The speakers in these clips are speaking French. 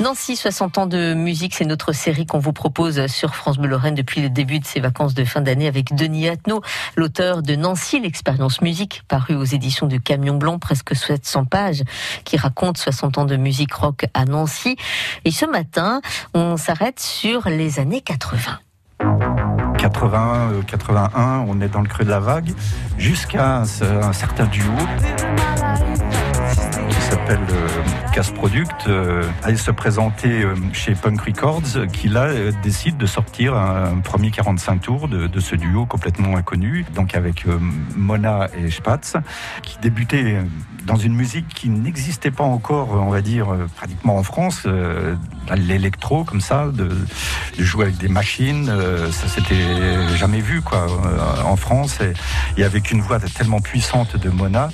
Nancy, 60 ans de musique, c'est notre série qu'on vous propose sur France Bleu depuis le début de ses vacances de fin d'année avec Denis Attenot, l'auteur de Nancy, l'expérience musique, paru aux éditions du Camion Blanc, presque 700 pages, qui raconte 60 ans de musique rock à Nancy. Et ce matin, on s'arrête sur les années 80. 80, 81, on est dans le creux de la vague, jusqu'à un certain duo s'appelle euh, Casse Product, euh, allait se présenter euh, chez Punk Records, qui là décide de sortir un premier 45 tours de, ce duo complètement inconnu, donc avec Mona et Spatz, qui débutait dans une musique qui n'existait pas encore, on va dire, pratiquement en France, l'électro comme ça, de, jouer avec des machines, ça s'était jamais vu quoi en France, et, et avec une voix tellement puissante de Mona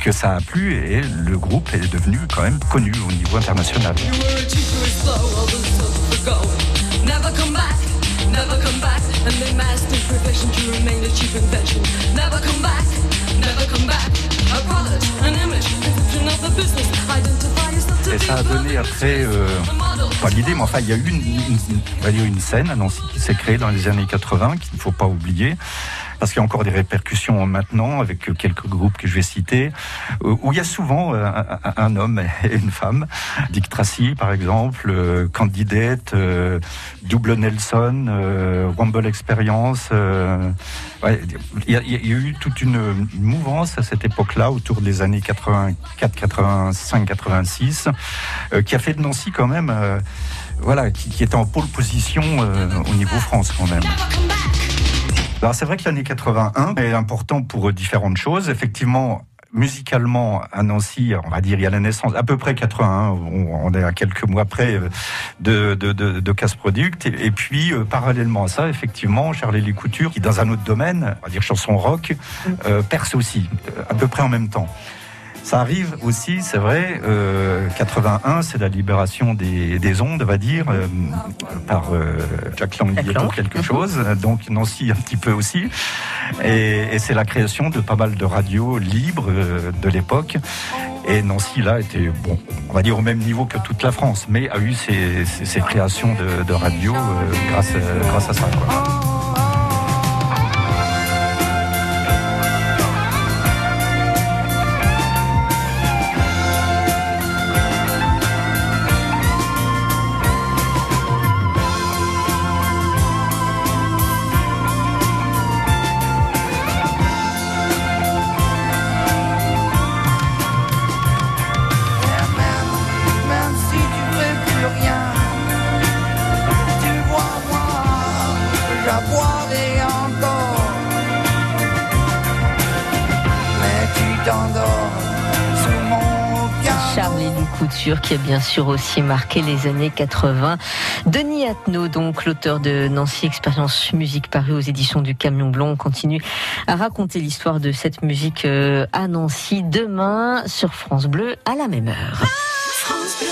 que ça a plu et le groupe est devenu quand même connu au niveau international. Et ça a donné après, euh, pas l'idée, mais enfin il y a eu une, une scène à Nancy qui s'est créée dans les années 80 qu'il ne faut pas oublier parce qu'il y a encore des répercussions maintenant avec quelques groupes que je vais citer, euh, où il y a souvent euh, un, homme et une femme. Dick Tracy, par exemple, euh, Candidate, Double Nelson, Rumble Experience. il, y a, eu toute une mouvance à cette époque-là, autour des années 84, 85, 86, qui a fait de Nancy quand même, voilà, qui, était en pôle position au niveau France quand même. Alors c'est vrai que l'année 81 est important pour différentes choses. Effectivement, musicalement à Nancy, on va dire, il y a la naissance à peu près 81, on, est à quelques mois près euh, de, de, Casse Product. Et, puis, euh, parallèlement à ça, effectivement, Charlie Couture, qui dans un autre domaine, on va dire chanson rock, euh, perce aussi, à peu près en même temps. Ça arrive aussi, c'est vrai, 81, euh, c'est la libération des, ondes, on va dire, euh, par euh, Jack Lang ou quelque chose, donc Nancy un petit peu aussi. Et, c'est la création de pas mal de radios libres de l'époque. Et Nancy, là, était, bon, on va dire au même niveau que toute la France, mais a eu ses, créations de, de radios grâce, grâce à ça. Quoi. Couture qui a bien sûr aussi marqué les années 80. Denis Attenot, donc l'auteur de Nancy Expérience Musique paru aux éditions du Camion Blanc, continue à raconter l'histoire de cette musique euh, à Nancy demain sur France Bleu à la même heure. France.